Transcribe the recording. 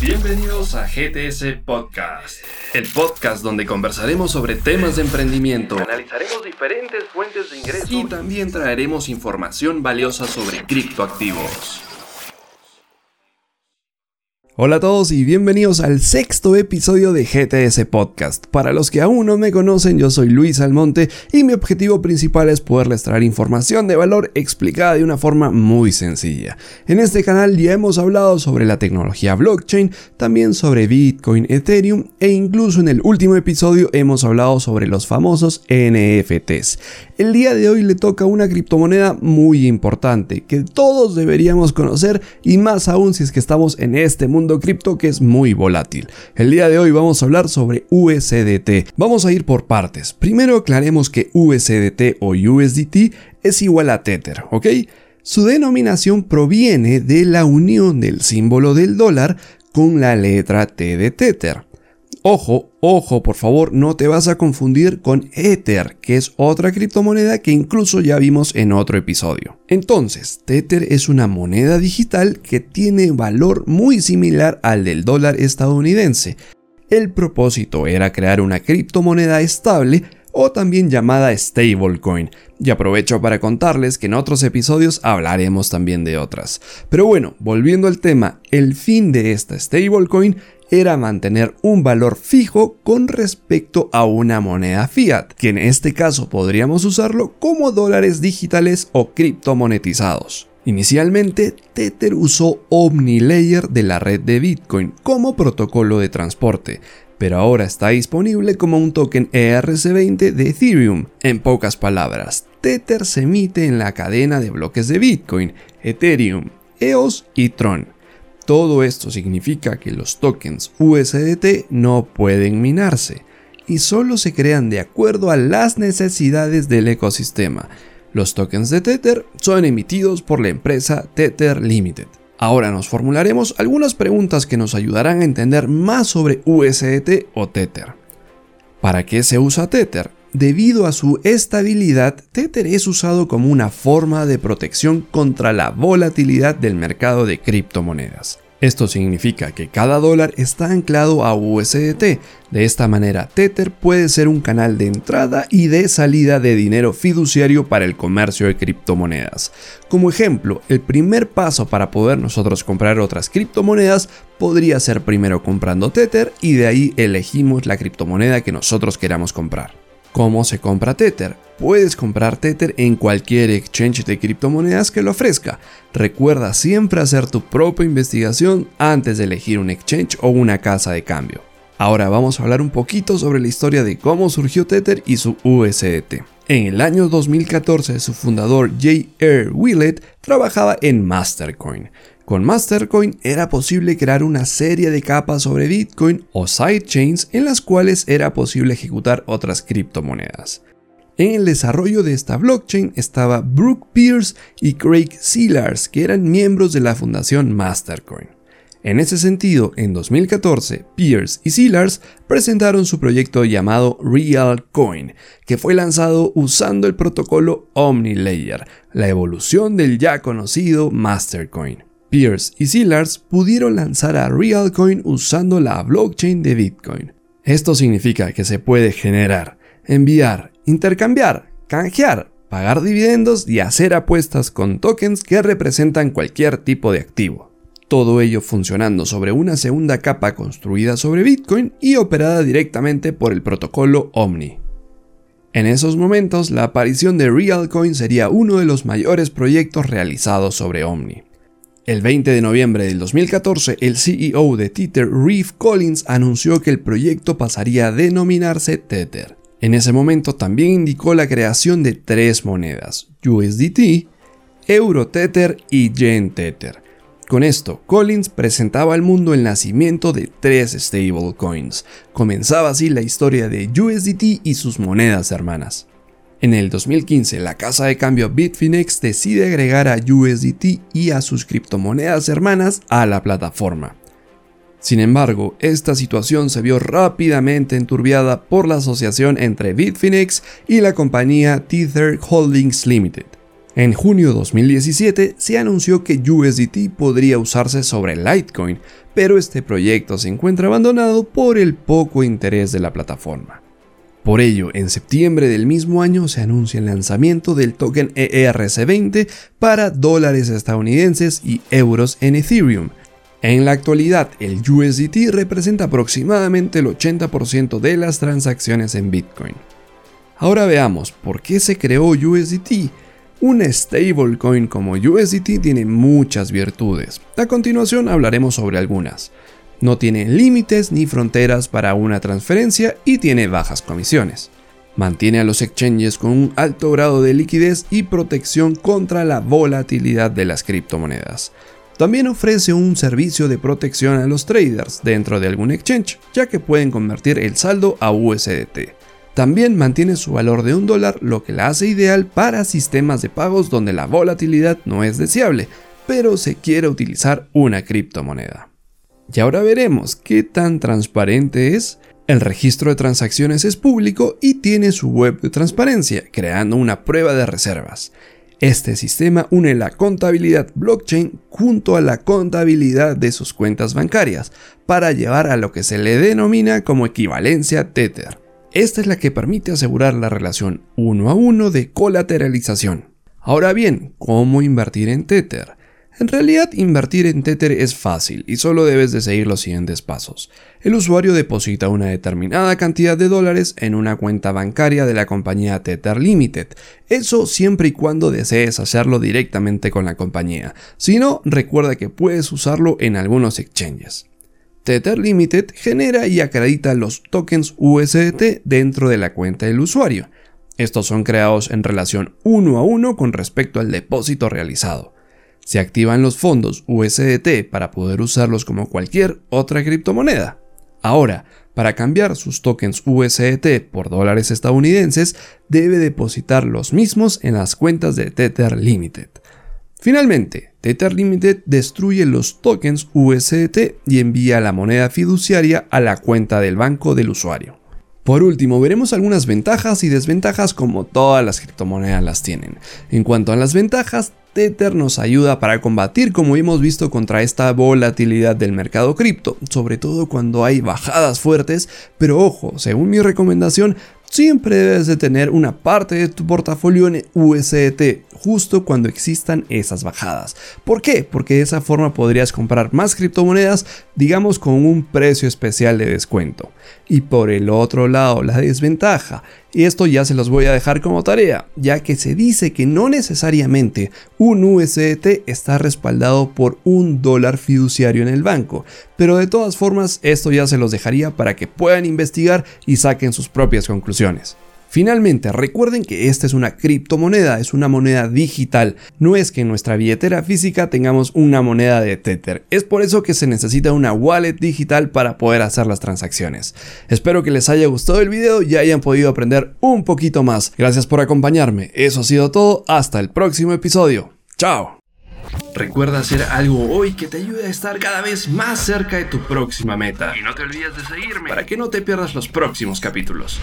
Bienvenidos a GTS Podcast, el podcast donde conversaremos sobre temas de emprendimiento, Analizaremos diferentes fuentes de ingreso y también traeremos información valiosa sobre criptoactivos. Hola a todos y bienvenidos al sexto episodio de GTS Podcast. Para los que aún no me conocen, yo soy Luis Almonte y mi objetivo principal es poderles traer información de valor explicada de una forma muy sencilla. En este canal ya hemos hablado sobre la tecnología blockchain, también sobre Bitcoin, Ethereum e incluso en el último episodio hemos hablado sobre los famosos NFTs. El día de hoy le toca una criptomoneda muy importante que todos deberíamos conocer y más aún si es que estamos en este mundo cripto que es muy volátil. El día de hoy vamos a hablar sobre USDT. Vamos a ir por partes. Primero aclaremos que USDT o USDT es igual a Tether, ¿ok? Su denominación proviene de la unión del símbolo del dólar con la letra T de Tether. Ojo, ojo, por favor, no te vas a confundir con Ether, que es otra criptomoneda que incluso ya vimos en otro episodio. Entonces, Tether es una moneda digital que tiene valor muy similar al del dólar estadounidense. El propósito era crear una criptomoneda estable o también llamada stablecoin. Y aprovecho para contarles que en otros episodios hablaremos también de otras. Pero bueno, volviendo al tema, el fin de esta stablecoin era mantener un valor fijo con respecto a una moneda fiat, que en este caso podríamos usarlo como dólares digitales o criptomonetizados. Inicialmente, Tether usó OmniLayer de la red de Bitcoin como protocolo de transporte, pero ahora está disponible como un token ERC20 de Ethereum. En pocas palabras, Tether se emite en la cadena de bloques de Bitcoin, Ethereum, EOS y Tron. Todo esto significa que los tokens USDT no pueden minarse y solo se crean de acuerdo a las necesidades del ecosistema. Los tokens de Tether son emitidos por la empresa Tether Limited. Ahora nos formularemos algunas preguntas que nos ayudarán a entender más sobre USDT o Tether. ¿Para qué se usa Tether? Debido a su estabilidad, Tether es usado como una forma de protección contra la volatilidad del mercado de criptomonedas. Esto significa que cada dólar está anclado a USDT. De esta manera, Tether puede ser un canal de entrada y de salida de dinero fiduciario para el comercio de criptomonedas. Como ejemplo, el primer paso para poder nosotros comprar otras criptomonedas podría ser primero comprando Tether y de ahí elegimos la criptomoneda que nosotros queramos comprar. ¿Cómo se compra Tether? Puedes comprar Tether en cualquier exchange de criptomonedas que lo ofrezca. Recuerda siempre hacer tu propia investigación antes de elegir un exchange o una casa de cambio. Ahora vamos a hablar un poquito sobre la historia de cómo surgió Tether y su USDT. En el año 2014 su fundador J.R. Willett trabajaba en Mastercoin. Con Mastercoin era posible crear una serie de capas sobre Bitcoin o sidechains en las cuales era posible ejecutar otras criptomonedas. En el desarrollo de esta blockchain estaba Brooke Pierce y Craig Sealars, que eran miembros de la fundación Mastercoin. En ese sentido, en 2014, Pierce y Sealars presentaron su proyecto llamado RealCoin, que fue lanzado usando el protocolo OmniLayer, la evolución del ya conocido Mastercoin. Pierce y Sealars pudieron lanzar a RealCoin usando la blockchain de Bitcoin. Esto significa que se puede generar, enviar, intercambiar, canjear, pagar dividendos y hacer apuestas con tokens que representan cualquier tipo de activo. Todo ello funcionando sobre una segunda capa construida sobre Bitcoin y operada directamente por el protocolo Omni. En esos momentos, la aparición de RealCoin sería uno de los mayores proyectos realizados sobre Omni. El 20 de noviembre del 2014, el CEO de Tether, Reeve Collins, anunció que el proyecto pasaría a denominarse Tether. En ese momento también indicó la creación de tres monedas, USDT, EuroTether y YenTether. Con esto, Collins presentaba al mundo el nacimiento de tres stablecoins. Comenzaba así la historia de USDT y sus monedas hermanas. En el 2015, la casa de cambio Bitfinex decide agregar a USDT y a sus criptomonedas hermanas a la plataforma. Sin embargo, esta situación se vio rápidamente enturbiada por la asociación entre Bitfinex y la compañía Tether Holdings Limited. En junio 2017 se anunció que USDT podría usarse sobre Litecoin, pero este proyecto se encuentra abandonado por el poco interés de la plataforma. Por ello, en septiembre del mismo año se anuncia el lanzamiento del token ERC20 para dólares estadounidenses y euros en Ethereum. En la actualidad, el USDT representa aproximadamente el 80% de las transacciones en Bitcoin. Ahora veamos por qué se creó USDT. Una stablecoin como USDT tiene muchas virtudes. A continuación hablaremos sobre algunas. No tiene límites ni fronteras para una transferencia y tiene bajas comisiones. Mantiene a los exchanges con un alto grado de liquidez y protección contra la volatilidad de las criptomonedas. También ofrece un servicio de protección a los traders dentro de algún exchange, ya que pueden convertir el saldo a USDT. También mantiene su valor de un dólar, lo que la hace ideal para sistemas de pagos donde la volatilidad no es deseable, pero se quiere utilizar una criptomoneda. Y ahora veremos qué tan transparente es. El registro de transacciones es público y tiene su web de transparencia, creando una prueba de reservas. Este sistema une la contabilidad blockchain junto a la contabilidad de sus cuentas bancarias para llevar a lo que se le denomina como equivalencia Tether. Esta es la que permite asegurar la relación uno a uno de colateralización. Ahora bien, ¿cómo invertir en Tether? En realidad, invertir en Tether es fácil y solo debes de seguir los siguientes pasos. El usuario deposita una determinada cantidad de dólares en una cuenta bancaria de la compañía Tether Limited. Eso siempre y cuando desees hacerlo directamente con la compañía. Si no, recuerda que puedes usarlo en algunos exchanges. Tether Limited genera y acredita los tokens USDT dentro de la cuenta del usuario. Estos son creados en relación uno a uno con respecto al depósito realizado. Se activan los fondos USDT para poder usarlos como cualquier otra criptomoneda. Ahora, para cambiar sus tokens USDT por dólares estadounidenses, debe depositar los mismos en las cuentas de Tether Limited. Finalmente, Tether Limited destruye los tokens USDT y envía la moneda fiduciaria a la cuenta del banco del usuario. Por último, veremos algunas ventajas y desventajas como todas las criptomonedas las tienen. En cuanto a las ventajas, Tether nos ayuda para combatir, como hemos visto, contra esta volatilidad del mercado cripto, sobre todo cuando hay bajadas fuertes, pero ojo, según mi recomendación, siempre debes de tener una parte de tu portafolio en USDT justo cuando existan esas bajadas. ¿Por qué? Porque de esa forma podrías comprar más criptomonedas, digamos con un precio especial de descuento. Y por el otro lado, la desventaja. Y esto ya se los voy a dejar como tarea, ya que se dice que no necesariamente un USDT está respaldado por un dólar fiduciario en el banco, pero de todas formas esto ya se los dejaría para que puedan investigar y saquen sus propias conclusiones. Finalmente, recuerden que esta es una criptomoneda, es una moneda digital. No es que en nuestra billetera física tengamos una moneda de Tether. Es por eso que se necesita una wallet digital para poder hacer las transacciones. Espero que les haya gustado el video y hayan podido aprender un poquito más. Gracias por acompañarme. Eso ha sido todo. Hasta el próximo episodio. Chao. Recuerda hacer algo hoy que te ayude a estar cada vez más cerca de tu próxima meta. Y no te olvides de seguirme Para que no te pierdas los próximos capítulos.